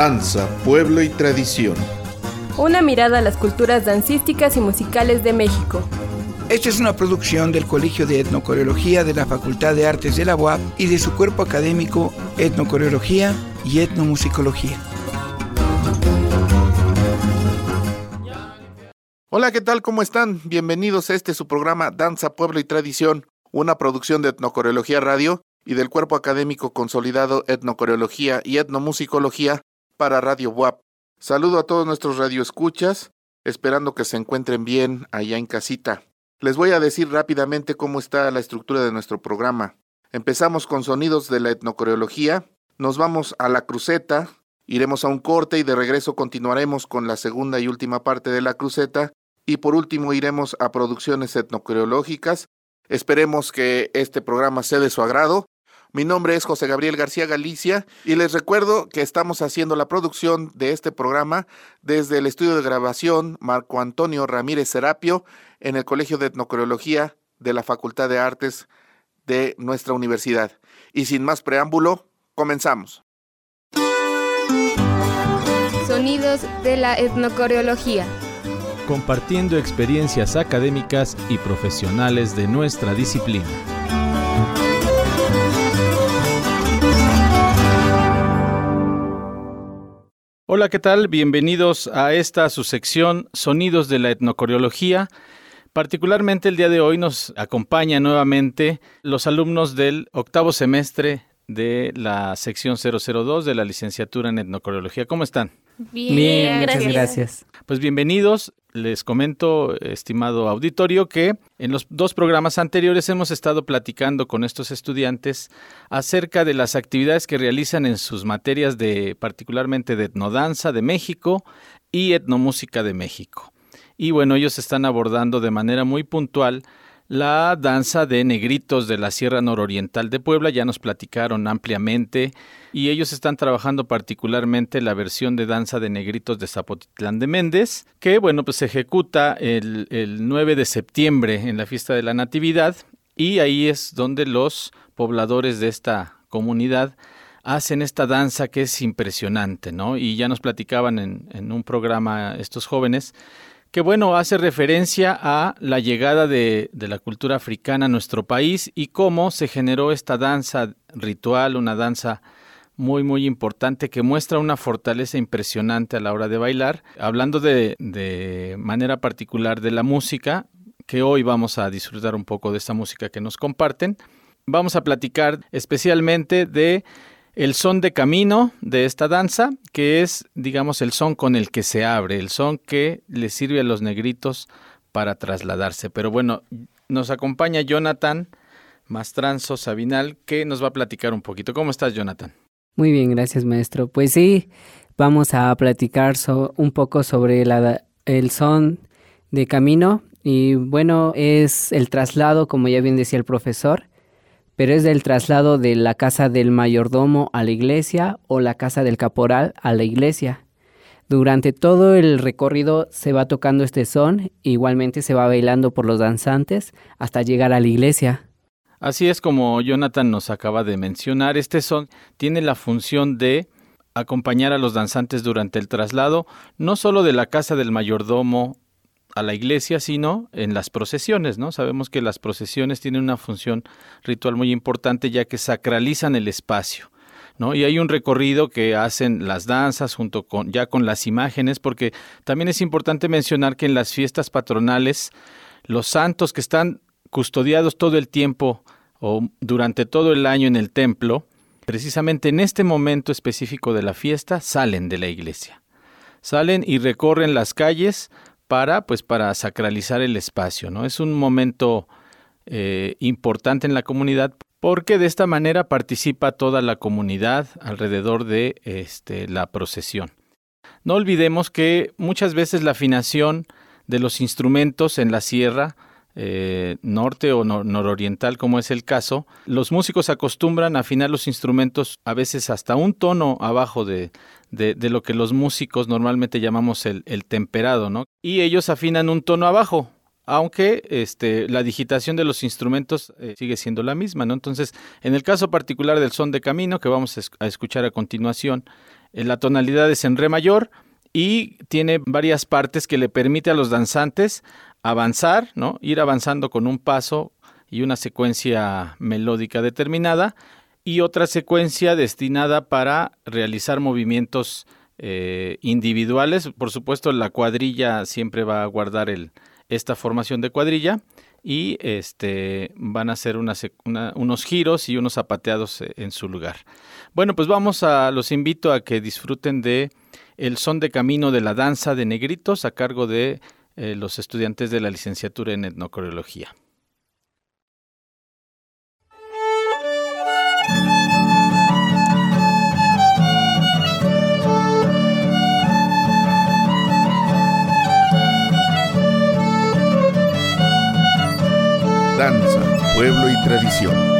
Danza, pueblo y tradición. Una mirada a las culturas dancísticas y musicales de México. Esta es una producción del Colegio de Etnocoreología de la Facultad de Artes de la UAP y de su cuerpo académico Etnocoreología y Etnomusicología. Hola, ¿qué tal? ¿Cómo están? Bienvenidos a este su programa Danza, Pueblo y Tradición, una producción de Etnocoreología Radio y del Cuerpo Académico Consolidado Etnocoreología y Etnomusicología para Radio WAP. Saludo a todos nuestros radioescuchas, esperando que se encuentren bien allá en casita. Les voy a decir rápidamente cómo está la estructura de nuestro programa. Empezamos con sonidos de la etnocoreología, nos vamos a la cruceta, iremos a un corte y de regreso continuaremos con la segunda y última parte de la cruceta y por último iremos a producciones etnocoreológicas. Esperemos que este programa sea de su agrado. Mi nombre es José Gabriel García Galicia y les recuerdo que estamos haciendo la producción de este programa desde el estudio de grabación Marco Antonio Ramírez Serapio en el Colegio de Etnocoreología de la Facultad de Artes de nuestra universidad. Y sin más preámbulo, comenzamos. Sonidos de la etnocoreología compartiendo experiencias académicas y profesionales de nuestra disciplina. Hola, ¿qué tal? Bienvenidos a esta su sección Sonidos de la Etnocoreología. Particularmente el día de hoy nos acompaña nuevamente los alumnos del octavo semestre de la sección 002 de la licenciatura en Etnocoreología. ¿Cómo están? Bien, muchas gracias. Pues bienvenidos. Les comento, estimado auditorio, que en los dos programas anteriores hemos estado platicando con estos estudiantes acerca de las actividades que realizan en sus materias de particularmente de etnodanza de México y etnomúsica de México. Y bueno, ellos están abordando de manera muy puntual la danza de negritos de la Sierra Nororiental de Puebla, ya nos platicaron ampliamente, y ellos están trabajando particularmente la versión de danza de negritos de Zapotitlán de Méndez, que bueno, pues se ejecuta el, el 9 de septiembre en la fiesta de la Natividad, y ahí es donde los pobladores de esta comunidad hacen esta danza que es impresionante, ¿no? Y ya nos platicaban en, en un programa estos jóvenes que bueno, hace referencia a la llegada de, la cultura africana a nuestro país y cómo se generó esta danza ritual, una danza muy, muy importante que muestra una fortaleza impresionante a la hora de bailar. Hablando de, de manera particular de la música, que hoy vamos a disfrutar un poco de esta música que nos comparten, vamos a platicar especialmente de el son de camino de esta danza, que es, digamos, el son con el que se abre, el son que le sirve a los negritos para trasladarse. Pero bueno, nos acompaña Jonathan Mastranzo Sabinal, que nos va a platicar un poquito. ¿Cómo estás, Jonathan? Muy bien, gracias, maestro. Pues sí, vamos a platicar un poco sobre el son de camino. Y bueno, es el traslado, como ya bien decía el profesor, pero es del traslado de la casa del mayordomo a la iglesia o la casa del caporal a la iglesia. Durante todo el recorrido se va tocando este son, igualmente se va bailando por los danzantes hasta llegar a la iglesia. Así es como Jonathan nos acaba de mencionar, este son tiene la función de acompañar a los danzantes durante el traslado, no solo de la casa del mayordomo a la iglesia, sino en las procesiones, ¿no? Sabemos que las procesiones tienen una función ritual muy importante ya que sacralizan el espacio. ¿No? Y hay un recorrido que hacen las danzas junto con ya con las imágenes, porque también es importante mencionar que en las fiestas patronales los santos que están custodiados todo el tiempo o durante todo el año en el templo, precisamente en este momento específico de la fiesta salen de la iglesia. Salen y recorren las calles para, pues, para sacralizar el espacio, ¿no? Es un momento eh, importante en la comunidad porque de esta manera participa toda la comunidad alrededor de este, la procesión. No olvidemos que muchas veces la afinación de los instrumentos en la sierra eh, norte o nororiental, como es el caso, los músicos acostumbran a afinar los instrumentos a veces hasta un tono abajo de, de, lo que los músicos normalmente llamamos el, temperado, ¿no? Y ellos afinan un tono abajo, aunque este, la digitación de los instrumentos eh, sigue siendo la misma, ¿no? Entonces, en el caso particular del son de camino que vamos a escuchar a continuación, La tonalidad es en re mayor y tiene varias partes que le permite a los danzantes avanzar, ¿no? Ir avanzando con un paso y una secuencia melódica determinada y otra secuencia destinada para realizar movimientos eh, individuales. Por supuesto, la cuadrilla siempre va a guardar el, esta formación de cuadrilla y este, van a hacer unos giros y unos zapateados eh, en su lugar. Bueno, pues vamos a, los invito a que disfruten de el son de camino de la danza de negritos a cargo de eh, los estudiantes de la licenciatura en etnocoreología. danza, pueblo y tradición.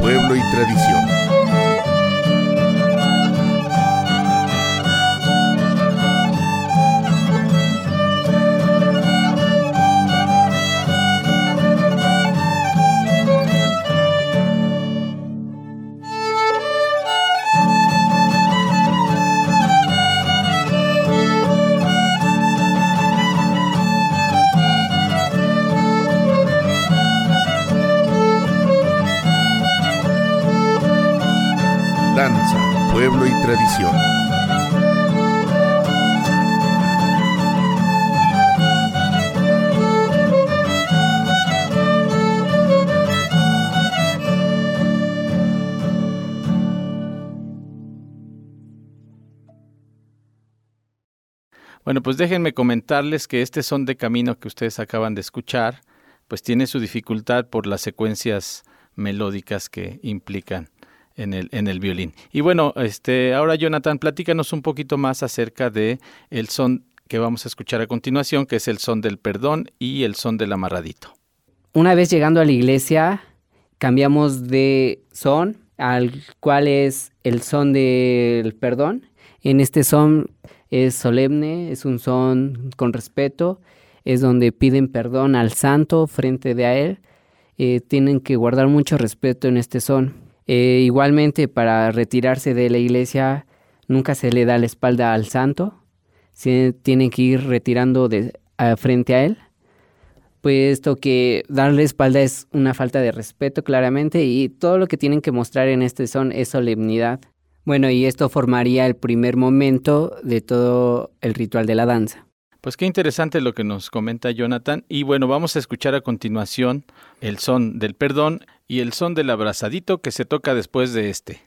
Pueblo Bueno, pues déjenme comentarles que este son de camino que ustedes acaban de escuchar, pues tiene su dificultad por las secuencias melódicas que implican en el, en el violín. Y bueno, este, ahora Jonathan, platícanos un poquito más acerca de el son que vamos a escuchar a continuación, que es el son del perdón y el son del amarradito. Una vez llegando a la iglesia, cambiamos de son, al cual es el son del perdón. En este son es solemne, es un son con respeto, es donde piden perdón al santo frente de a él. Eh, tienen que guardar mucho respeto en este son. Eh, igualmente, para retirarse de la iglesia, nunca se le da la espalda al santo, se tienen que ir retirando de, frente a él, puesto que darle espalda es una falta de respeto claramente y todo lo que tienen que mostrar en este son es solemnidad. Bueno, y esto formaría el primer momento de todo el ritual de la danza. Pues qué interesante lo que nos comenta Jonathan. Y bueno, vamos a escuchar a continuación el son del perdón y el son del abrazadito que se toca después de este.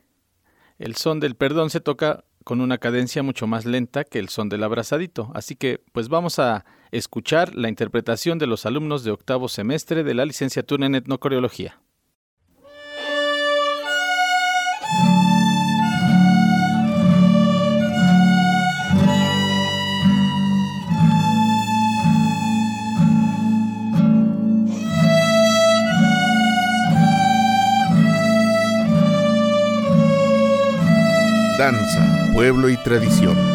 El son del perdón se toca con una cadencia mucho más lenta que el son del abrazadito. Así que pues vamos a escuchar la interpretación de los alumnos de octavo semestre de la licenciatura en etnocoreología. Danza, pueblo y tradición.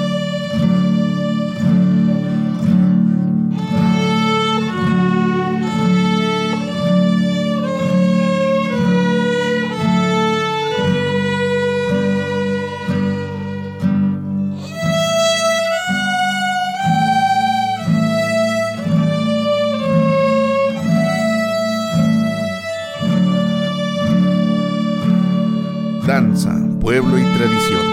pueblo y tradición.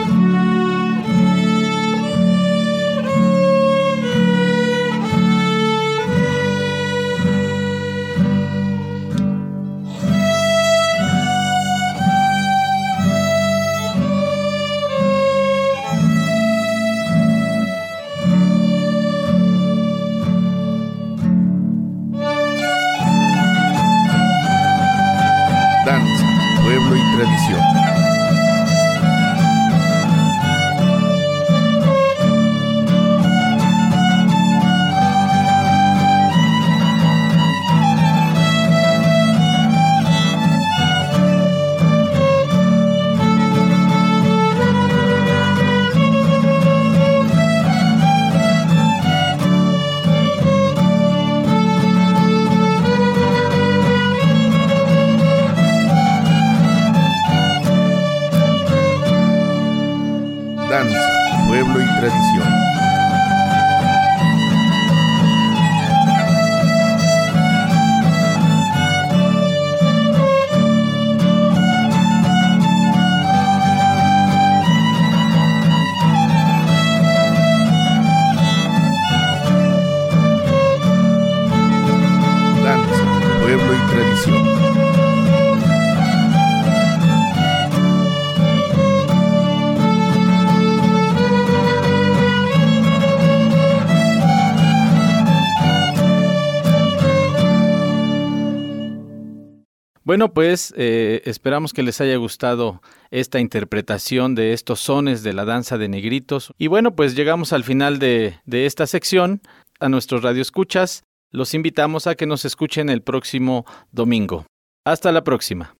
Bueno, pues eh, esperamos que les haya gustado esta interpretación de estos sones de la danza de negritos. Y bueno, pues llegamos al final de, de esta sección. A nuestros radioescuchas, los invitamos a que nos escuchen el próximo domingo. Hasta la próxima.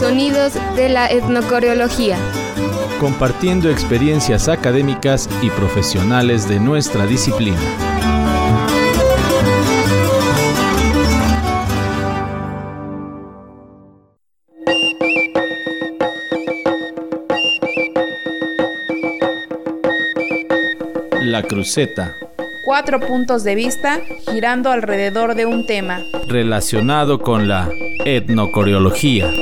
Sonidos de la etnocoreología. Compartiendo experiencias académicas y profesionales de nuestra disciplina. La cruceta. Cuatro puntos de vista girando alrededor de un tema. Relacionado con la etnocoreología.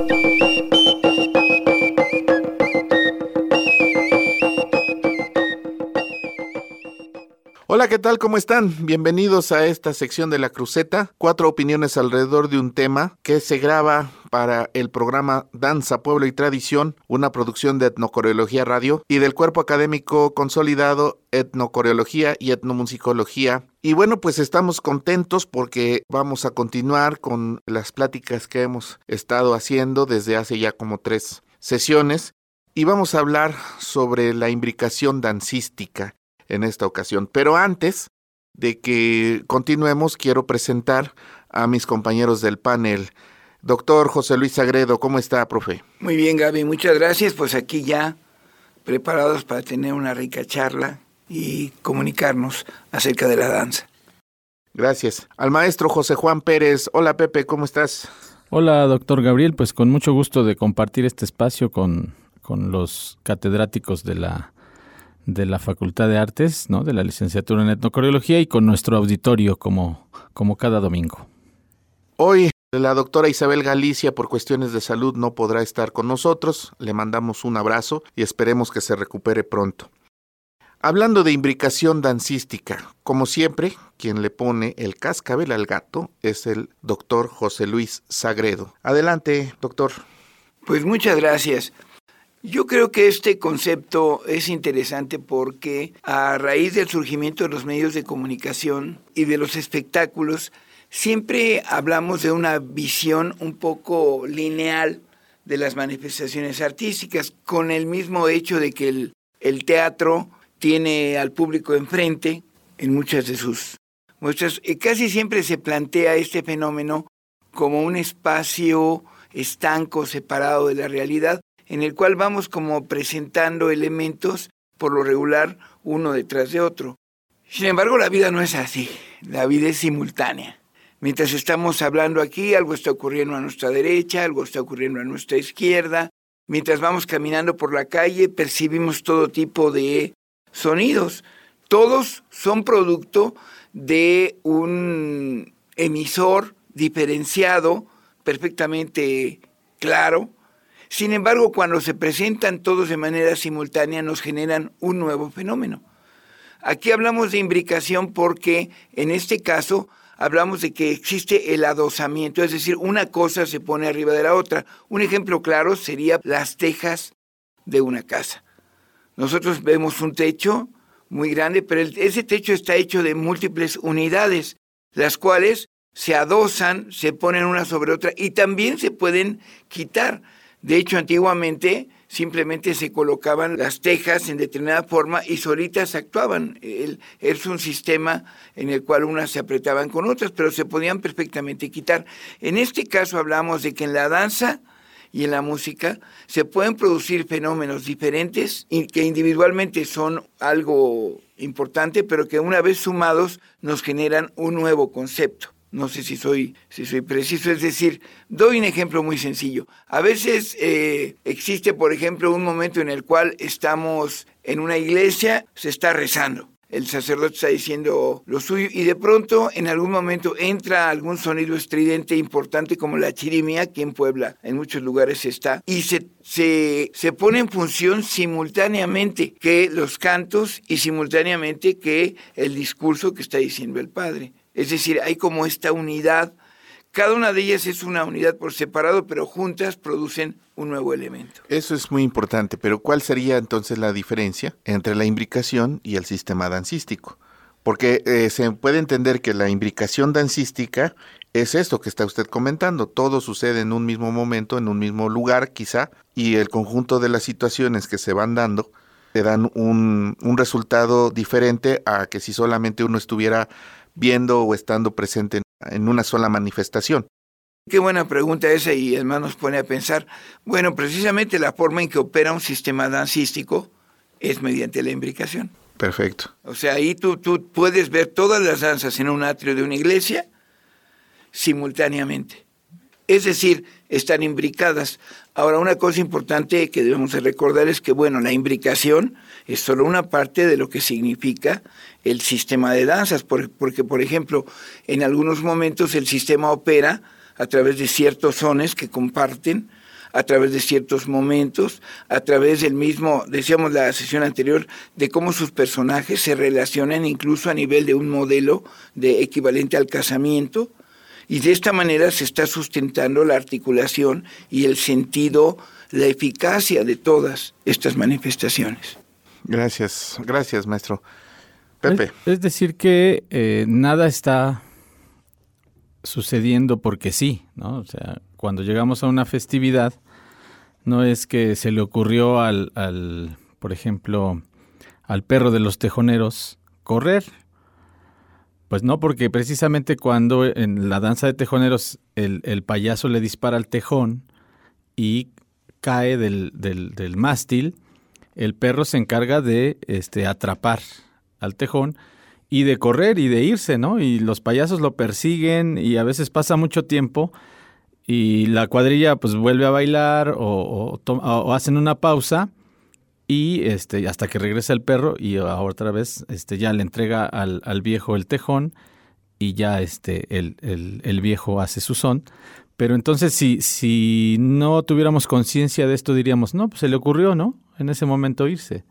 Hola, ¿qué tal? ¿Cómo están? Bienvenidos a esta sección de La Cruceta. Cuatro opiniones alrededor de un tema que se graba para el programa Danza, Pueblo y Tradición, una producción de Etnocoreología Radio y del Cuerpo Académico Consolidado Etnocoreología y Etnomusicología. Y bueno, pues estamos contentos porque vamos a continuar con las pláticas que hemos estado haciendo desde hace ya como tres sesiones y vamos a hablar sobre la imbricación dancística en esta ocasión. Pero antes de que continuemos, quiero presentar a mis compañeros del panel. Doctor José Luis Sagredo, ¿cómo está, profe? Muy bien, Gaby, muchas gracias. Pues aquí ya preparados para tener una rica charla y comunicarnos acerca de la danza. Gracias. Al maestro José Juan Pérez. Hola, Pepe, ¿cómo estás? Hola, doctor Gabriel. Pues con mucho gusto de compartir este espacio con, con los catedráticos de la de la Facultad de Artes, ¿no? de la licenciatura en etnocoreología y con nuestro auditorio como, como cada domingo. Hoy la doctora Isabel Galicia por cuestiones de salud no podrá estar con nosotros, le mandamos un abrazo y esperemos que se recupere pronto. Hablando de imbricación dancística, como siempre, quien le pone el cascabel al gato es el doctor José Luis Sagredo. Adelante, doctor. Pues muchas gracias. Yo creo que este concepto es interesante porque a raíz del surgimiento de los medios de comunicación y de los espectáculos, siempre hablamos de una visión un poco lineal de las manifestaciones artísticas, con el mismo hecho de que el, teatro tiene al público enfrente en muchas de sus muestras. Y casi siempre se plantea este fenómeno como un espacio estanco, separado de la realidad, en el cual vamos como presentando elementos por lo regular uno detrás de otro. Sin embargo, la vida no es así, la vida es simultánea. Mientras estamos hablando aquí, algo está ocurriendo a nuestra derecha, algo está ocurriendo a nuestra izquierda. Mientras vamos caminando por la calle, percibimos todo tipo de sonidos. Todos son producto de un emisor diferenciado, perfectamente claro. Sin embargo, cuando se presentan todos de manera simultánea, nos generan un nuevo fenómeno. Aquí hablamos de imbricación porque, en este caso, hablamos de que existe el adosamiento, es decir, una cosa se pone arriba de la otra. Un ejemplo claro sería las tejas de una casa. Nosotros vemos un techo muy grande, pero ese techo está hecho de múltiples unidades, las cuales se adosan, se ponen una sobre otra y también se pueden quitar. De hecho, antiguamente simplemente se colocaban las tejas en determinada forma y solitas actuaban. es un sistema en el cual unas se apretaban con otras, pero se podían perfectamente quitar. En este caso hablamos de que en la danza y en la música se pueden producir fenómenos diferentes y que individualmente son algo importante, pero que una vez sumados nos generan un nuevo concepto. No sé si soy, si soy preciso, es decir, doy un ejemplo muy sencillo. A veces eh, existe, por ejemplo, un momento en el cual estamos en una iglesia, se está rezando. El sacerdote está diciendo lo suyo y de pronto en algún momento entra algún sonido estridente importante como la chirimía, que en Puebla en muchos lugares está, y se, se, se pone en función simultáneamente que los cantos y simultáneamente que el discurso que está diciendo el Padre. Es decir, hay como esta unidad. Cada una de ellas es una unidad por separado, pero juntas producen un nuevo elemento. Eso es muy importante, pero ¿cuál sería entonces la diferencia entre la imbricación y el sistema dancístico? Porque eh, se puede entender que la imbricación dancística es esto que está usted comentando. Todo sucede en un mismo momento, en un mismo lugar quizá, y el conjunto de las situaciones que se van dando te dan un, un resultado diferente a que si solamente uno estuviera viendo o estando presente en una sola manifestación? Qué buena pregunta esa y además nos pone a pensar, bueno, precisamente la forma en que opera un sistema dancístico es mediante la imbricación. Perfecto. O sea, ahí tú, tú puedes ver todas las danzas en un atrio de una iglesia simultáneamente. Es decir, están imbricadas. Ahora, una cosa importante que debemos recordar es que, bueno, la imbricación es solo una parte de lo que significa el sistema de danzas, porque, por ejemplo, en algunos momentos el sistema opera a través de ciertos sones que comparten, a través de ciertos momentos, a través del mismo, decíamos la sesión anterior, de cómo sus personajes se relacionan incluso a nivel de un modelo de equivalente al casamiento, y de esta manera se está sustentando la articulación y el sentido, la eficacia de todas estas manifestaciones. Gracias, gracias, maestro. Pepe. Es, decir, que eh, nada está sucediendo porque sí, ¿no? O sea, cuando llegamos a una festividad, no es que se le ocurrió al, por ejemplo, al perro de los tejoneros correr. Pues no, porque precisamente cuando en la danza de tejoneros el, el payaso le dispara al tejón y cae del, del mástil, el perro se encarga de este, atrapar al tejón y de correr y de irse, ¿no? Y los payasos lo persiguen y a veces pasa mucho tiempo y la cuadrilla pues vuelve a bailar o, hacen una pausa y este hasta que regresa el perro y otra vez este ya le entrega al, al viejo el tejón y ya este el, el, el, viejo hace su son pero entonces si si no tuviéramos conciencia de esto diríamos no pues se le ocurrió no en ese momento irse.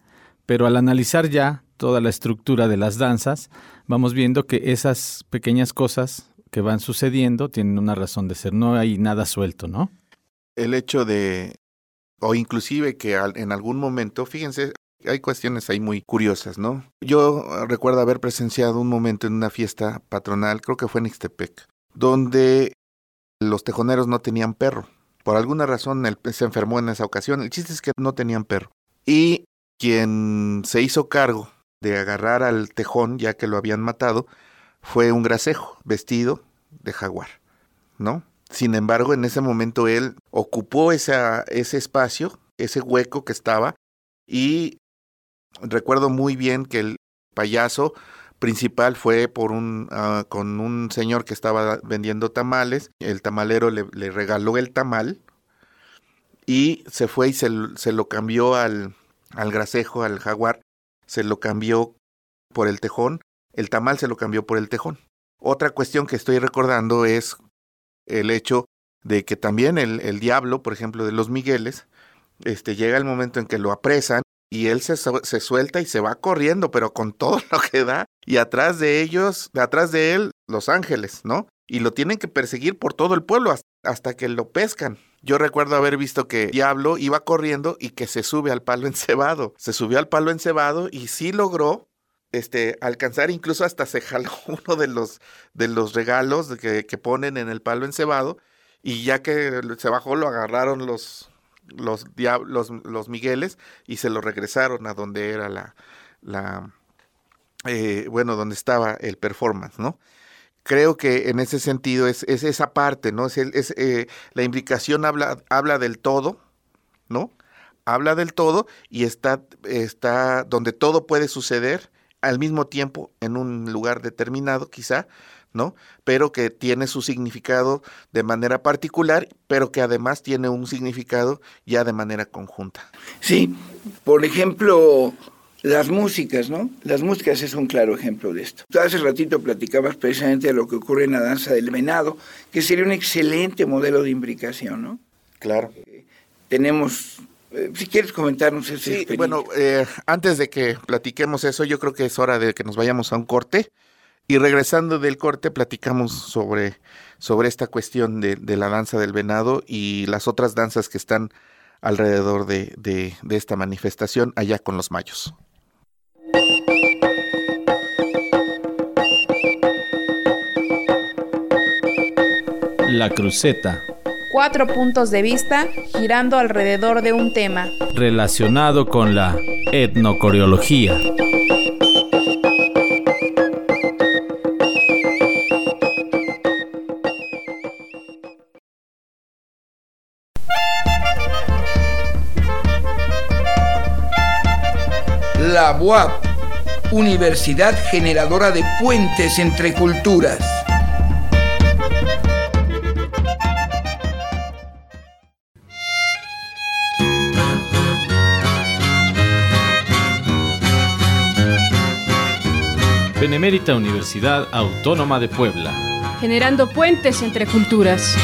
Pero al analizar ya toda la estructura de las danzas, vamos viendo que esas pequeñas cosas que van sucediendo tienen una razón de ser, no hay nada suelto, ¿no? El hecho de, o inclusive que en algún momento, fíjense, hay cuestiones ahí muy curiosas, ¿no? Yo recuerdo haber presenciado un momento en una fiesta patronal, creo que fue en Ixtepec, donde los tejoneros no tenían perro. Por alguna razón se enfermó en esa ocasión. El chiste es que no tenían perro. Y quien se hizo cargo de agarrar al tejón, ya que lo habían matado, fue un grasejo vestido de jaguar, ¿no? Sin embargo, en ese momento él ocupó ese espacio ese hueco que estaba y recuerdo muy bien que el payaso principal fue por un ah, con un señor que estaba vendiendo tamales, el tamalero le, le regaló el tamal y se fue y se, se lo cambió al, al gracejo, al jaguar, se lo cambió por el tejón, el tamal se lo cambió por el tejón. Otra cuestión que estoy recordando es el hecho de que también el, el diablo, por ejemplo, de los Migueles, este, llega el momento en que lo apresan y él se, se, suelta y se va corriendo, pero con todo lo que da, y atrás de ellos, atrás de él, los ángeles, ¿no? Y lo tienen que perseguir por todo el pueblo hasta que lo pescan. Yo recuerdo haber visto que Diablo iba corriendo y que se sube al palo encebado. Se subió al palo encebado y sí logró este, alcanzar, incluso hasta se jaló uno de los, de los regalos que, que ponen en el palo encebado. Y ya que se bajó, lo agarraron los, los, los, los Migueles y se lo regresaron a donde era la, eh, bueno, donde estaba el performance, ¿no? Creo que en ese sentido es, es esa parte, ¿no? Es, es eh, la implicación habla, habla del todo, ¿no? Habla del todo y está, está donde todo puede suceder al mismo tiempo en un lugar determinado, quizá, ¿no? Pero que tiene su significado de manera particular, pero que además tiene un significado ya de manera conjunta. Sí, por ejemplo, las músicas, ¿no? Las músicas es un claro ejemplo de esto. Hace ratito platicabas precisamente de lo que ocurre en la danza del venado, que sería un excelente modelo de imbricación, ¿no? Claro. Eh, tenemos eh, si quieres comentarnos esa sí, Bueno, eh, antes de que platiquemos eso, yo creo que es hora de que nos vayamos a un corte. Y regresando del corte, platicamos sobre, sobre esta cuestión de, de la danza del venado y las otras danzas que están alrededor de, de, de esta manifestación allá con los mayos. La cruceta. Cuatro puntos de vista girando alrededor de un tema. Relacionado con la etnocoreología. La UAP, Universidad Generadora de Puentes entre Culturas. Benemérita Universidad Autónoma de Puebla. Generando puentes entre culturas.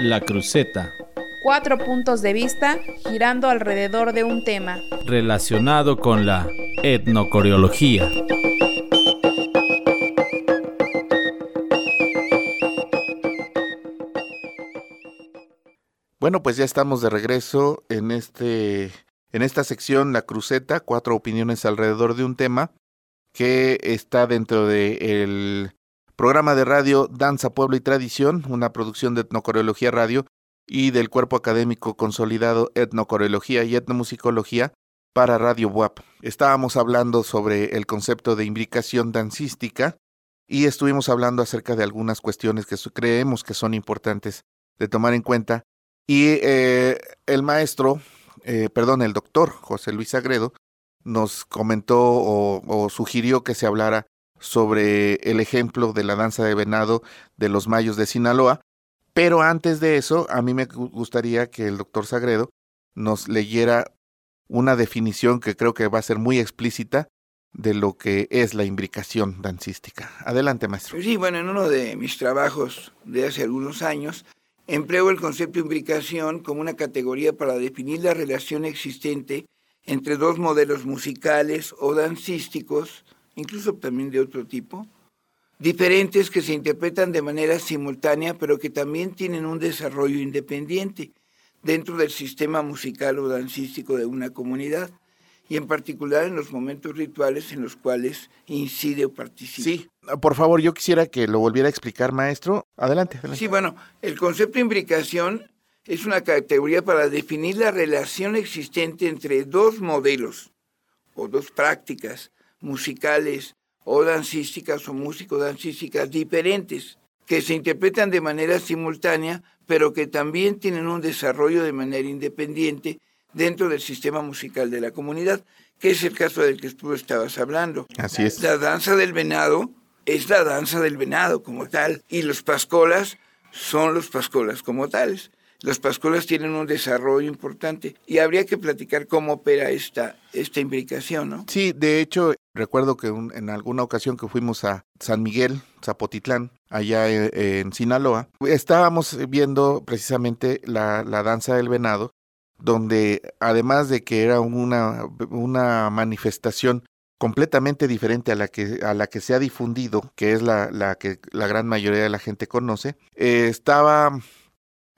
La cruceta. Cuatro puntos de vista girando alrededor de un tema. Relacionado con la etnocoreología. Bueno, pues ya estamos de regreso en este en esta sección La Cruceta, cuatro opiniones alrededor de un tema que está dentro del el programa de radio Danza, Pueblo y Tradición, una producción de Etnocoreología Radio y del Cuerpo Académico Consolidado Etnocoreología y Etnomusicología para Radio WAP. Estábamos hablando sobre el concepto de imbricación dancística y estuvimos hablando acerca de algunas cuestiones que creemos que son importantes de tomar en cuenta y eh, el maestro, eh, perdón, el doctor José Luis Sagredo, nos comentó o, o, sugirió que se hablara sobre el ejemplo de la danza de venado de los mayos de Sinaloa. Pero antes de eso, a mí me gustaría que el doctor Sagredo nos leyera una definición que creo que va a ser muy explícita de lo que es la imbricación dancística. Adelante, maestro. Sí, bueno, en uno de mis trabajos de hace algunos años Empleo el concepto de imbricación como una categoría para definir la relación existente entre dos modelos musicales o dancísticos, incluso también de otro tipo, diferentes que se interpretan de manera simultánea, pero que también tienen un desarrollo independiente dentro del sistema musical o dancístico de una comunidad y en particular en los momentos rituales en los cuales incide o participa. Sí, por favor, yo quisiera que lo volviera a explicar, maestro. Adelante. adelante. Sí, bueno, el concepto de imbricación es una categoría para definir la relación existente entre dos modelos o dos prácticas musicales o dancísticas o músico-dancísticas diferentes, que se interpretan de manera simultánea, pero que también tienen un desarrollo de manera independiente dentro del sistema musical de la comunidad, que es el caso del que tú estabas hablando. Así es. La danza del venado es la danza del venado como tal, y los pascolas son los pascolas como tales. Los pascolas tienen un desarrollo importante y habría que platicar cómo opera esta, esta imbricación, ¿no? Sí, de hecho, recuerdo que en alguna ocasión que fuimos a San Miguel, Zapotitlán, allá en, en Sinaloa, estábamos viendo precisamente la, la danza del venado donde además de que era una, una manifestación completamente diferente a la que a la que se ha difundido, que es la, la que la gran mayoría de la gente conoce, eh, estaba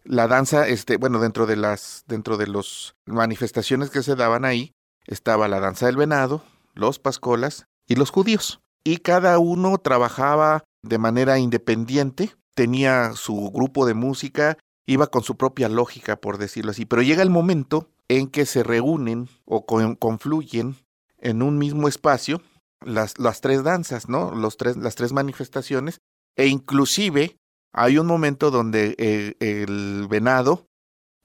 la danza, este, bueno, dentro de las, dentro de las manifestaciones que se daban ahí, estaba la danza del venado, los pascolas y los judíos. Y cada uno trabajaba de manera independiente, tenía su grupo de música iba con su propia lógica, por decirlo así. Pero llega el momento en que se reúnen o confluyen en un mismo espacio las, tres danzas, ¿no? Los tres, las tres manifestaciones. E inclusive hay un momento donde el, el venado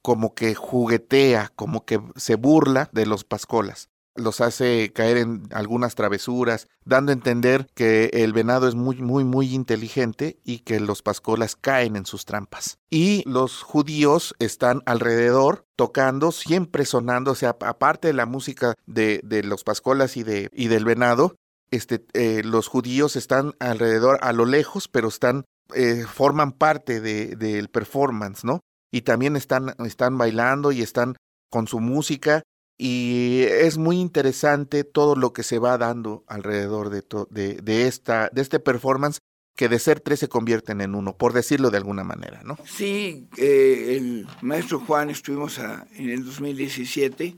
como que juguetea, como que se burla de los pascolas los hace caer en algunas travesuras, dando a entender que el venado es muy, muy, muy inteligente y que los pascolas caen en sus trampas. Y los judíos están alrededor tocando, siempre sonando, o sea, aparte de la música de, de los pascolas y, de, y del venado, este, eh, los judíos están alrededor a lo lejos, pero están, eh, forman parte del de, performance, ¿no? Y también están, están bailando y están con su música y es muy interesante todo lo que se va dando alrededor de, de, de, esta, de este performance que de ser tres se convierten en uno, por decirlo de alguna manera, ¿no? Sí, eh, el maestro Juan estuvimos a, en el 2017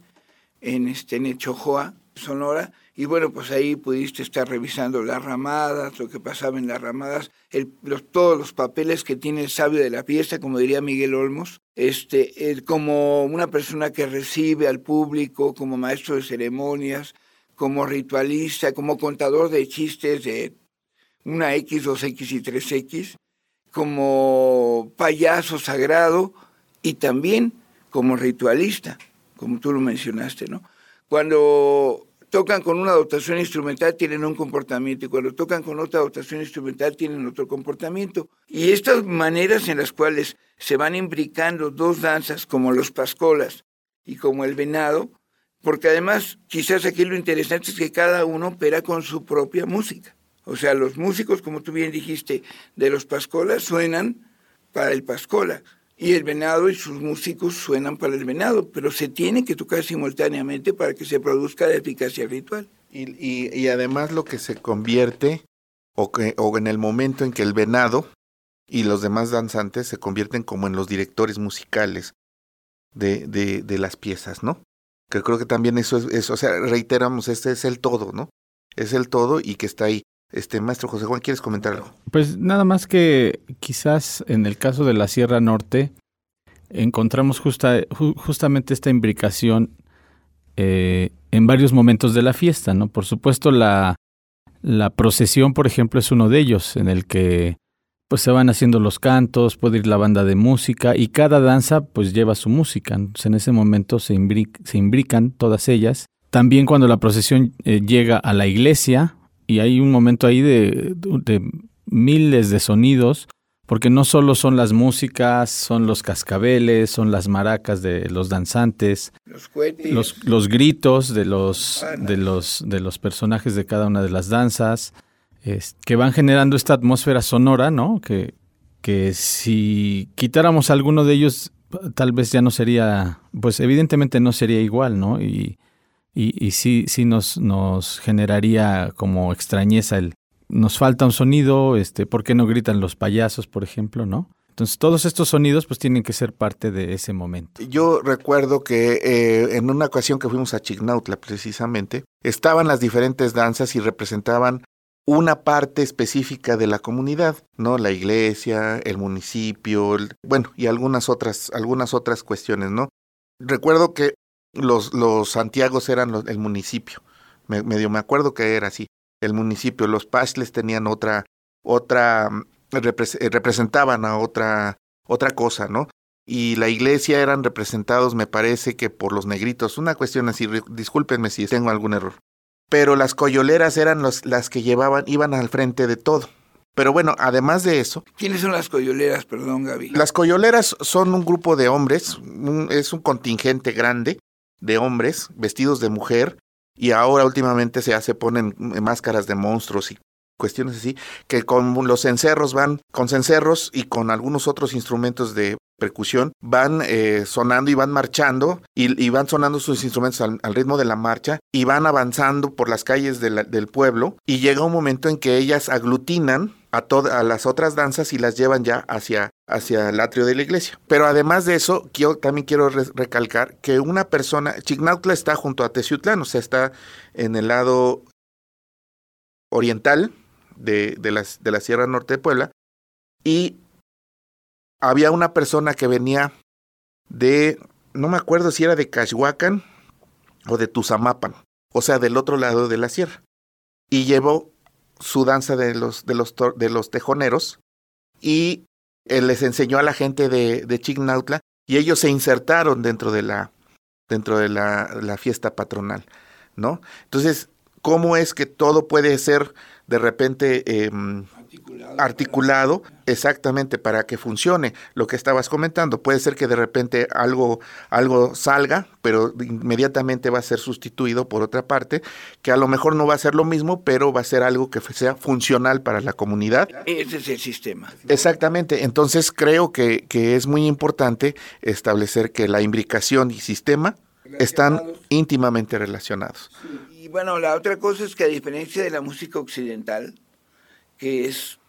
en, este, en Sonora, y bueno, pues ahí pudiste estar revisando las ramadas, lo que pasaba en las ramadas, los, todos los papeles que tiene el sabio de la fiesta, como diría Miguel Olmos, este, como una persona que recibe al público, como maestro de ceremonias, como ritualista, como contador de chistes de una X, dos X y tres X, como payaso sagrado y también como ritualista, como tú lo mencionaste, ¿no? Cuando tocan con una dotación instrumental tienen un comportamiento y cuando tocan con otra dotación instrumental tienen otro comportamiento. Y estas maneras en las cuales se van imbricando dos danzas como los pascolas y como el venado, porque además quizás aquí lo interesante es que cada uno opera con su propia música. O sea, los músicos, como tú bien dijiste, de los pascolas suenan para el pascola y el venado y sus músicos suenan para el venado, pero se tiene que tocar simultáneamente para que se produzca la eficacia ritual. Y, y, y además lo que se convierte, o, que, o en el momento en que el venado y los demás danzantes se convierten como en los directores musicales de, de, las piezas, ¿no? Que creo que también eso es, es, o sea, reiteramos, este es el todo, ¿no? Es el todo y que está ahí. Este maestro José Juan, ¿quieres comentar algo? Pues nada más que quizás en el caso de la Sierra Norte encontramos justa, ju, justamente esta imbricación eh, en varios momentos de la fiesta, ¿no? Por supuesto la, la procesión, por ejemplo, es uno de ellos, en el que pues se van haciendo los cantos, puede ir la banda de música y cada danza pues lleva su música. Entonces, en ese momento se imbrican todas ellas. También cuando la procesión eh, llega a la iglesia, y hay un momento ahí de, de, miles de sonidos, porque no solo son las músicas, son los cascabeles, son las maracas de los danzantes, los, cohetes. los, los gritos de los, de, los, de los personajes de cada una de las danzas, es, que van generando esta atmósfera sonora, ¿no? Que, que si quitáramos alguno de ellos, tal vez ya no sería, pues evidentemente no sería igual, ¿no? Y, y, y sí, sí nos, nos generaría como extrañeza el nos falta un sonido, este, ¿por qué no gritan los payasos, por ejemplo, no? Entonces todos estos sonidos pues tienen que ser parte de ese momento. Yo recuerdo que eh, en una ocasión que fuimos a Chignautla precisamente, estaban las diferentes danzas y representaban una parte específica de la comunidad, ¿no? La iglesia, el municipio, bueno, y algunas otras, algunas otras cuestiones, ¿no? Recuerdo que los, los Santiagos eran los, el municipio, me, medio me acuerdo que era así. el municipio. Los Pashles tenían otra, otra, mm, eh, representaban a otra, otra cosa, ¿no? Y la iglesia eran representados, me parece que por los negritos. Una cuestión así, discúlpenme si tengo algún error. Pero las coyoleras eran los, las que llevaban, iban al frente de todo. Pero bueno, además de eso. ¿Quiénes son las coyoleras, perdón, Gaby? Las coyoleras son un grupo de hombres, es un contingente grande de hombres vestidos de mujer y ahora últimamente se hace ponen máscaras de monstruos y cuestiones así, que con los cencerros van, con cencerros y con algunos otros instrumentos de percusión, van eh, sonando y van marchando y, van sonando sus instrumentos al, ritmo de la marcha y van avanzando por las calles del pueblo y llega un momento en que ellas aglutinan a, las otras danzas y las llevan ya hacia, hacia el atrio de la iglesia. Pero además de eso, yo también quiero recalcar que una persona, Chignautla está junto a Teciutlán, o sea, está en el lado oriental de, de, la Sierra Norte de Puebla, y había una persona que venía de, no me acuerdo si era de Cachuacan o de Tuzamapan, o sea, del otro lado de la sierra, y llevó su danza de los, de los, de los tejoneros y él les enseñó a la gente de, de Chignautla y ellos se insertaron dentro de la, dentro de la, la fiesta patronal, ¿no? Entonces, ¿cómo es que todo puede ser de repente eh, articulado, exactamente para que funcione lo que estabas comentando. Puede ser que de repente algo, algo salga, pero inmediatamente va a ser sustituido por otra parte, que a lo mejor no va a ser lo mismo, pero va a ser algo que sea funcional para la comunidad. Ese es el sistema. Exactamente. Entonces creo que, que es muy importante establecer que la imbricación y sistema están íntimamente relacionados. Y bueno, la otra cosa es que a diferencia de la música occidental, que es,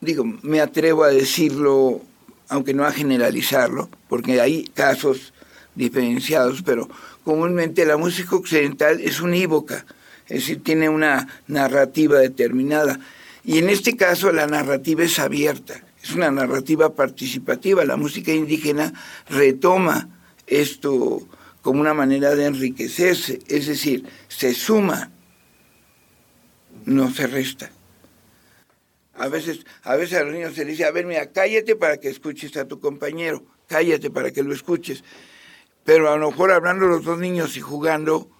digo, me atrevo a decirlo, aunque no a generalizarlo, porque hay casos diferenciados, pero comúnmente la música occidental es unívoca, es decir, tiene una narrativa determinada. Y en este caso la narrativa es abierta, es una narrativa participativa. La música indígena retoma esto como una manera de enriquecerse, es decir, se suma, no se resta. A veces, a veces a los niños se les dice, a ver, mira, cállate para que escuches a tu compañero, cállate para que lo escuches. Pero a lo mejor hablando los dos niños y jugando,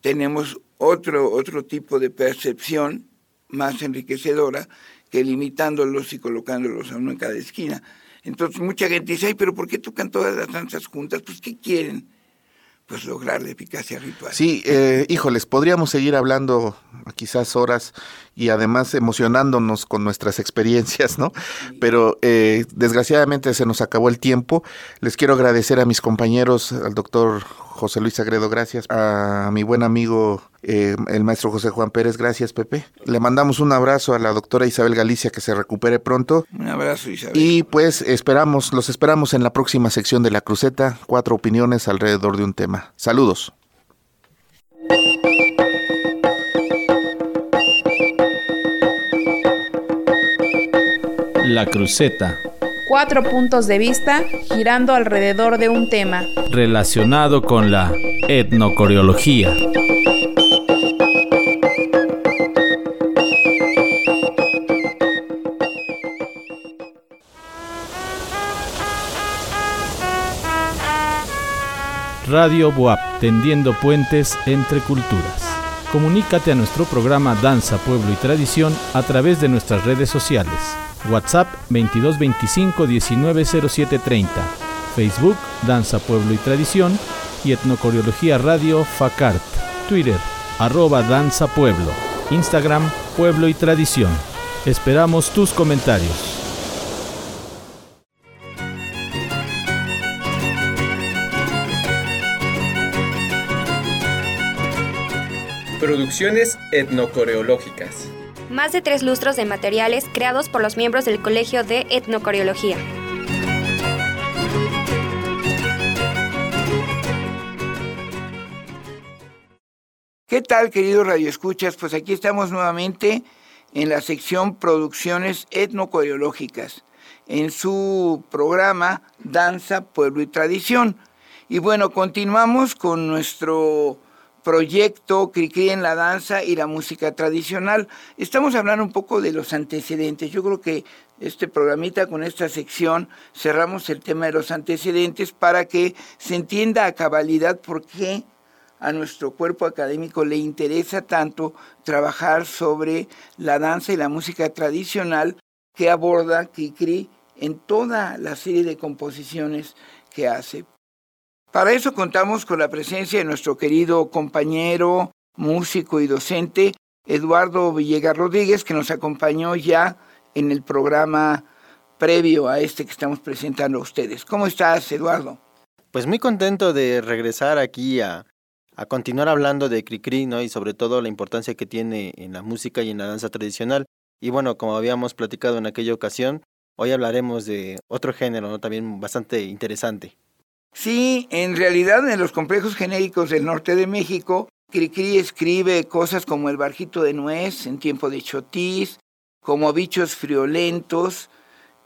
tenemos otro, otro tipo de percepción más enriquecedora que limitándolos y colocándolos a uno en cada esquina. Entonces mucha gente dice, ay, pero ¿por qué tocan todas las danzas juntas? Pues ¿qué quieren? Pues lograr la eficacia ritual. Sí, eh, híjoles, podríamos seguir hablando quizás horas y además emocionándonos con nuestras experiencias, ¿no? Pero eh, desgraciadamente se nos acabó el tiempo. Les quiero agradecer a mis compañeros, al doctor José Luis Agredo, gracias. A mi buen amigo, eh, el maestro José Juan Pérez, gracias, Pepe. Le mandamos un abrazo a la doctora Isabel Galicia, que se recupere pronto. Un abrazo, Isabel. Y pues esperamos, los esperamos en la próxima sección de La Cruceta, cuatro opiniones alrededor de un tema. Saludos. La Cruceta cuatro puntos de vista girando alrededor de un tema relacionado con la etnocoreología. Radio Buap, tendiendo puentes entre culturas. Comunícate a nuestro programa Danza, Pueblo y Tradición a través de nuestras redes sociales. WhatsApp 2225 190730. Facebook Danza Pueblo y Tradición y Etnocoreología Radio FACART. Twitter arroba Danza Pueblo. Instagram Pueblo y Tradición. Esperamos tus comentarios. Producciones etnocoreológicas. Más de tres lustros de materiales creados por los miembros del Colegio de Etnocoreología. ¿Qué tal, queridos radioescuchas? Pues aquí estamos nuevamente en la sección Producciones Etnocoreológicas, en su programa Danza, Pueblo y Tradición. Y bueno, continuamos con nuestro proyecto Cricri en la danza y la música tradicional. Estamos hablando un poco de los antecedentes. Yo creo que este programita con esta sección cerramos el tema de los antecedentes para que se entienda a cabalidad por qué a nuestro cuerpo académico le interesa tanto trabajar sobre la danza y la música tradicional que aborda Cricri en toda la serie de composiciones que hace. Para eso contamos con la presencia de nuestro querido compañero, músico y docente, Eduardo Villegas Rodríguez, que nos acompañó ya en el programa previo a este que estamos presentando a ustedes. ¿Cómo estás, Eduardo? Pues muy contento de regresar aquí a, a continuar hablando de Cricri, ¿no? Y sobre todo la importancia que tiene en la música y en la danza tradicional. Y bueno, como habíamos platicado en aquella ocasión, hoy hablaremos de otro género, ¿no? También bastante interesante. Sí, en realidad en los complejos genéricos del norte de México, Cricri escribe cosas como el barjito de nuez en tiempo de chotis, como bichos friolentos,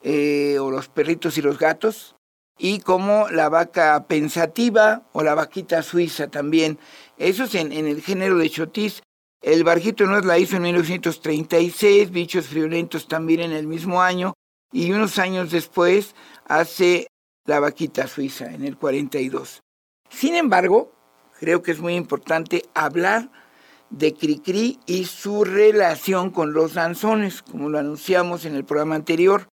eh, o los perritos y los gatos, y como la vaca pensativa o la vaquita suiza también. Eso es en, el género de chotis. El barjito de nuez la hizo en 1936, bichos friolentos también en el mismo año, y unos años después hace la vaquita suiza en el 42. Sin embargo, creo que es muy importante hablar de Cricri y su relación con los danzones, como lo anunciamos en el programa anterior.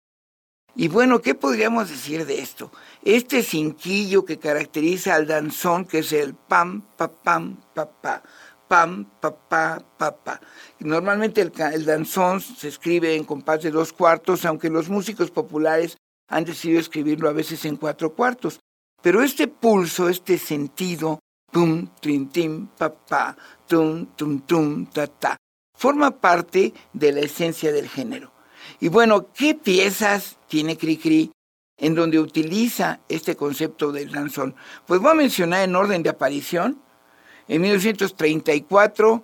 Y bueno, ¿qué podríamos decir de esto? Este cinquillo que caracteriza al danzón, que es el pam, pa, pam, pa, pa, pam, pa, pa, pa, pa. Normalmente el, el danzón se escribe en compás de dos cuartos, aunque los músicos populares han decidido escribirlo a veces en cuatro cuartos. Pero este pulso, este sentido, tum, trin, tim, pa, pa, tum, tum, tum, ta, ta, forma parte de la esencia del género. Y bueno, ¿qué piezas tiene Cricri en donde utiliza este concepto del danzón? Pues voy a mencionar en orden de aparición. En 1934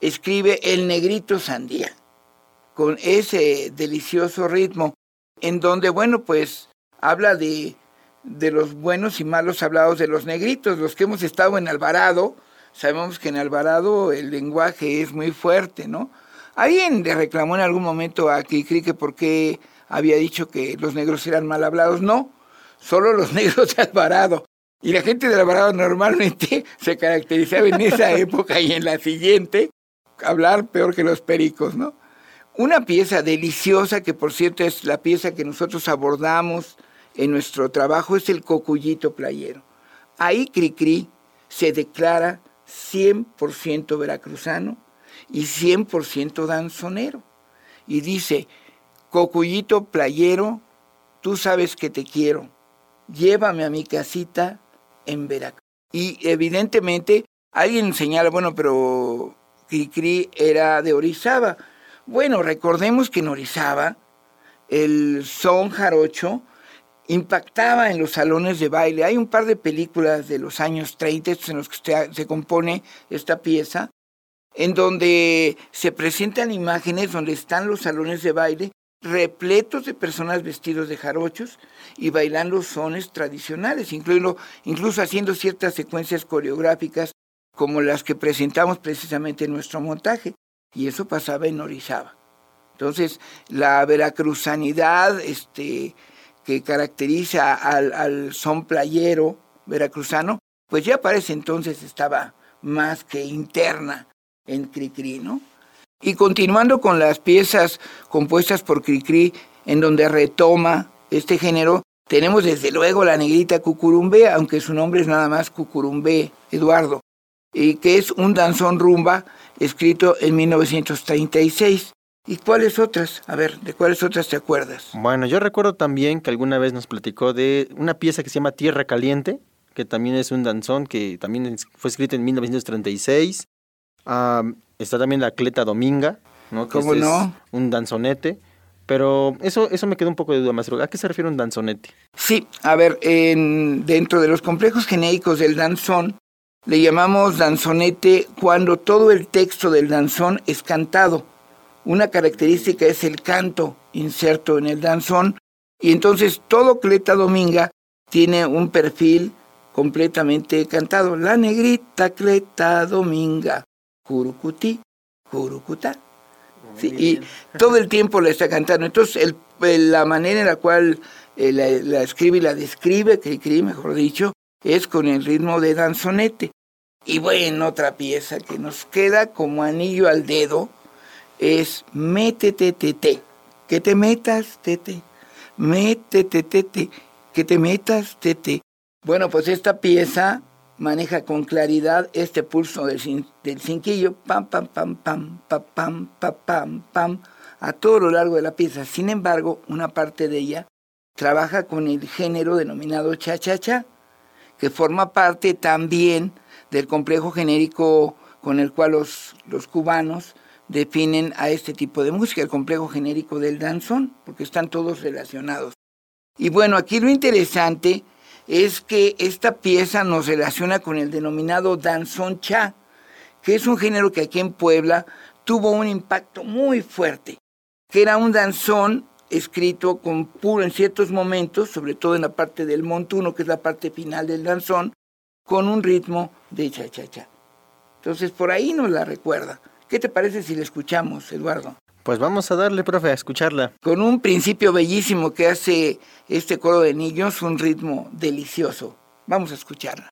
escribe El Negrito Sandía, con ese delicioso ritmo en donde, bueno, pues habla de, de los buenos y malos hablados de los negritos, los que hemos estado en Alvarado, sabemos que en Alvarado el lenguaje es muy fuerte, ¿no? Alguien le reclamó en algún momento a Cricri que por qué había dicho que los negros eran mal hablados. No, solo los negros de Alvarado. Y la gente de Alvarado normalmente se caracterizaba en esa época y en la siguiente hablar peor que los pericos, ¿no? Una pieza deliciosa, que por cierto es la pieza que nosotros abordamos en nuestro trabajo, es el cocuyito playero. Ahí Cricri se declara 100% veracruzano y 100% danzonero. Y dice, cocuyito playero, tú sabes que te quiero, llévame a mi casita en Veracruz. Y evidentemente alguien señala, bueno, pero Cricri era de Orizaba. Bueno, recordemos que en Orizaba el son jarocho impactaba en los salones de baile. Hay un par de películas de los años 30 en los que se compone esta pieza, en donde se presentan imágenes donde están los salones de baile repletos de personas vestidos de jarochos y bailando sones tradicionales, incluso, incluso haciendo ciertas secuencias coreográficas como las que presentamos precisamente en nuestro montaje y eso pasaba en Orizaba. Entonces, la veracruzanidad este, que caracteriza al, son playero veracruzano, pues ya para ese entonces estaba más que interna en Cricri, ¿no? Y continuando con las piezas compuestas por Cricri, en donde retoma este género, tenemos desde luego la negrita Cucurumbe, aunque su nombre es nada más Cucurumbe Eduardo, y que es un danzón rumba escrito en 1936. ¿Y cuáles otras? A ver, ¿de cuáles otras te acuerdas? Bueno, yo recuerdo también que alguna vez nos platicó de una pieza que se llama Tierra Caliente, que también es un danzón que también fue escrito en 1936. está también la Cleta Dominga, ¿no? Que ¿Cómo no? un danzonete. Pero eso, eso me quedó un poco de duda, maestro. ¿A qué se refiere un danzonete? Sí, a ver, en, dentro de los complejos genéricos del danzón, le llamamos danzonete cuando todo el texto del danzón es cantado. Una característica es el canto inserto en el danzón y entonces todo Cleta Dominga tiene un perfil completamente cantado. La negrita cleta dominga, jurucuti, jurucuta. y todo el tiempo la está cantando. Entonces, la manera en la cual eh, la, escribe y la describe, que mejor dicho, es con el ritmo de danzonete. Y bueno, otra pieza que nos queda como anillo al dedo es Métete, tete, que te metas, tete, métete, tete, que te metas, tete. Bueno, pues esta pieza maneja con claridad este pulso del, del cinquillo, pam, pam, pam, pam, pam, pam, pam, pam, pam, a todo lo largo de la pieza. Sin embargo, una parte de ella trabaja con el género denominado cha-cha-cha, que forma parte también del complejo genérico con el cual los, los cubanos definen a este tipo de música, el complejo genérico del danzón, porque están todos relacionados. Y bueno, aquí lo interesante es que esta pieza nos relaciona con el denominado danzón cha, que es un género que aquí en Puebla tuvo un impacto muy fuerte, que era un danzón escrito con puro en ciertos momentos, sobre todo en la parte del montuno, que es la parte final del danzón, con un ritmo de cha-cha-cha. Entonces por ahí nos la recuerda. ¿Qué te parece si la escuchamos, Eduardo? Pues vamos a darle, profe, a escucharla. Con un principio bellísimo que hace este coro de niños, un ritmo delicioso. Vamos a escucharla.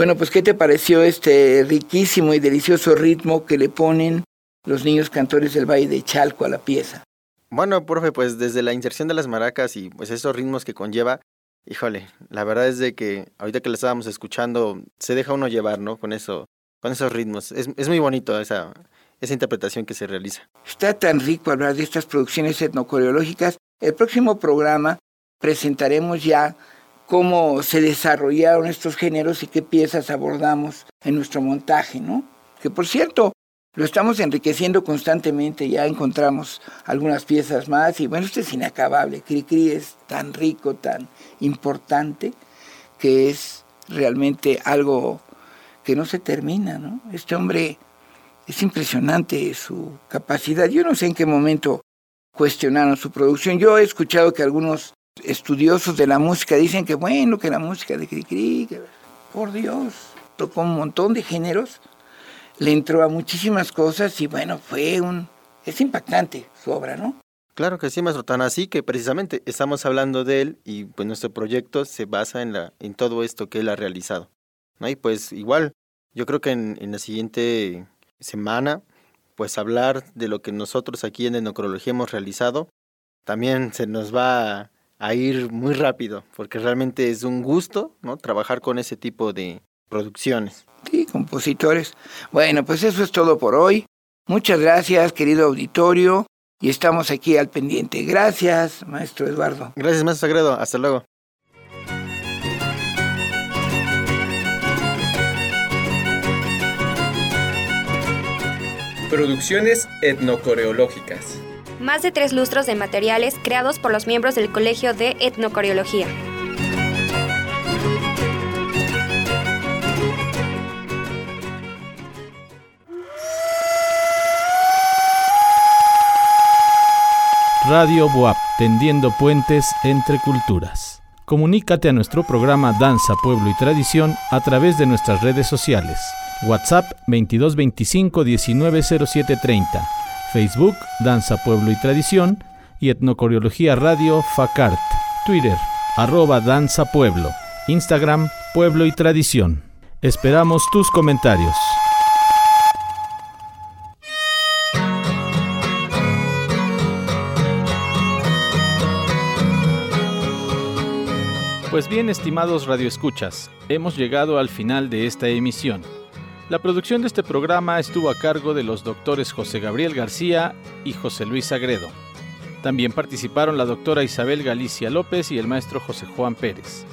Bueno, pues ¿qué te pareció este riquísimo y delicioso ritmo que le ponen los niños cantores del Valle de Chalco a la pieza? Bueno, profe, pues desde la inserción de las maracas y pues esos ritmos que conlleva, híjole, la verdad es de que ahorita que lo estábamos escuchando, se deja uno llevar, ¿no? Con eso, con esos ritmos. Es, es muy bonito esa, esa interpretación que se realiza. Está tan rico hablar de estas producciones etnocoreológicas El próximo programa presentaremos ya cómo se desarrollaron estos géneros y qué piezas abordamos en nuestro montaje, ¿no? Que por cierto, lo estamos enriqueciendo constantemente, ya encontramos algunas piezas más y bueno, esto es inacabable, Cricri es tan rico, tan importante, que es realmente algo que no se termina, ¿no? Este hombre es impresionante su capacidad. Yo no sé en qué momento cuestionaron su producción. Yo he escuchado que algunos estudiosos de la música dicen que bueno, que la música de Cricri, por Dios, tocó un montón de géneros, le entró a muchísimas cosas y bueno, fue un... es impactante su obra, ¿no? Claro que sí, maestro, tan así que precisamente estamos hablando de él y pues nuestro proyecto se basa en, la, en todo esto que él ha realizado. ¿no? Y pues igual, yo creo que en, en la siguiente semana, pues hablar de lo que nosotros aquí en Enocrología hemos realizado, también se nos va a a ir muy rápido, porque realmente es un gusto, ¿no? Trabajar con ese tipo de producciones. Sí, compositores. Bueno, pues eso es todo por hoy. Muchas gracias, querido auditorio, y estamos aquí al pendiente. Gracias, maestro Eduardo. Gracias, maestro Sagredo. Hasta luego. Producciones etnocoreológicas más de tres lustros de materiales creados por los miembros del Colegio de Etnocoreología. Radio Boab, tendiendo puentes entre culturas. Comunícate a nuestro programa Danza, Pueblo y Tradición a través de nuestras redes sociales. WhatsApp 2225 190730 Facebook, Danza, Pueblo y Tradición, y Etnocoreología Radio FACART, Twitter, arroba Danza Pueblo, Instagram, Pueblo y Tradición. Esperamos tus comentarios. Pues bien, estimados radioescuchas, hemos llegado al final de esta emisión. La producción de este programa estuvo a cargo de los doctores José Gabriel García y José Luis Agredo. También participaron la doctora Isabel Galicia López y el maestro José Juan Pérez.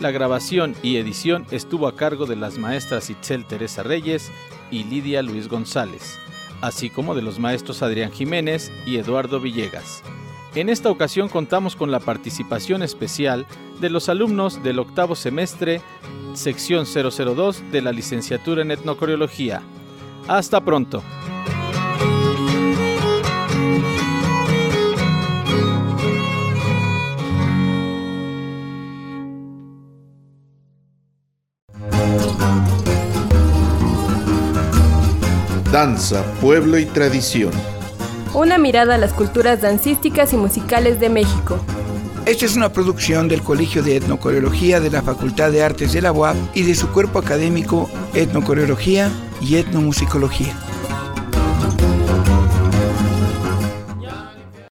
La grabación y edición estuvo a cargo de las maestras Itzel Teresa Reyes y Lidia Luis González, así como de los maestros Adrián Jiménez y Eduardo Villegas. En esta ocasión contamos con la participación especial de los alumnos del octavo semestre, sección 002 de la licenciatura en etnocoreología. Hasta pronto. Danza, pueblo y tradición una mirada a las culturas dancísticas y musicales de México. Esta es una producción del Colegio de Etnocoreología de la Facultad de Artes de la UAP y de su cuerpo académico Etnocoreología y Etnomusicología.